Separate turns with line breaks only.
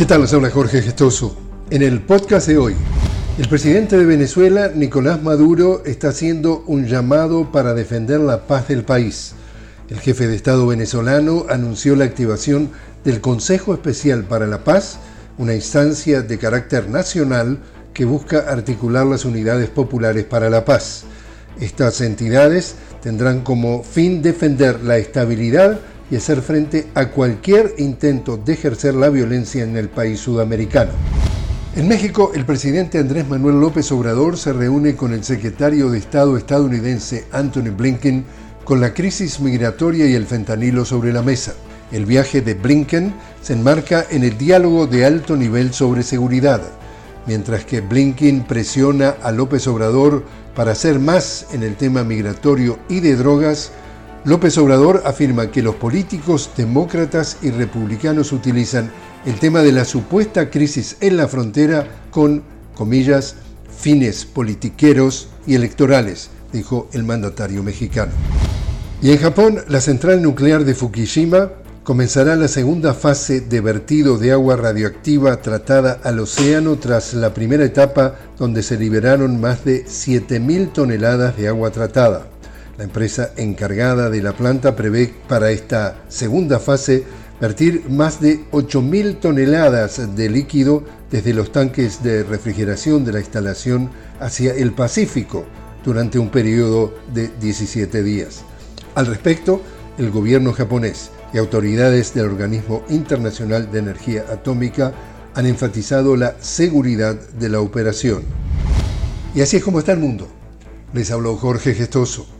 ¿Qué tal? Les habla Jorge Gestoso. En el podcast de hoy, el presidente de Venezuela, Nicolás Maduro, está haciendo un llamado para defender la paz del país. El jefe de Estado venezolano anunció la activación del Consejo Especial para la Paz, una instancia de carácter nacional que busca articular las unidades populares para la paz. Estas entidades tendrán como fin defender la estabilidad y hacer frente a cualquier intento de ejercer la violencia en el país sudamericano. En México, el presidente Andrés Manuel López Obrador se reúne con el secretario de Estado estadounidense Anthony Blinken con la crisis migratoria y el fentanilo sobre la mesa. El viaje de Blinken se enmarca en el diálogo de alto nivel sobre seguridad, mientras que Blinken presiona a López Obrador para hacer más en el tema migratorio y de drogas, López Obrador afirma que los políticos demócratas y republicanos utilizan el tema de la supuesta crisis en la frontera con, comillas, fines politiqueros y electorales, dijo el mandatario mexicano. Y en Japón, la central nuclear de Fukushima comenzará la segunda fase de vertido de agua radioactiva tratada al océano tras la primera etapa donde se liberaron más de 7.000 toneladas de agua tratada. La empresa encargada de la planta prevé para esta segunda fase vertir más de 8.000 toneladas de líquido desde los tanques de refrigeración de la instalación hacia el Pacífico durante un periodo de 17 días. Al respecto, el gobierno japonés y autoridades del Organismo Internacional de Energía Atómica han enfatizado la seguridad de la operación. Y así es como está el mundo. Les habló Jorge Gestoso.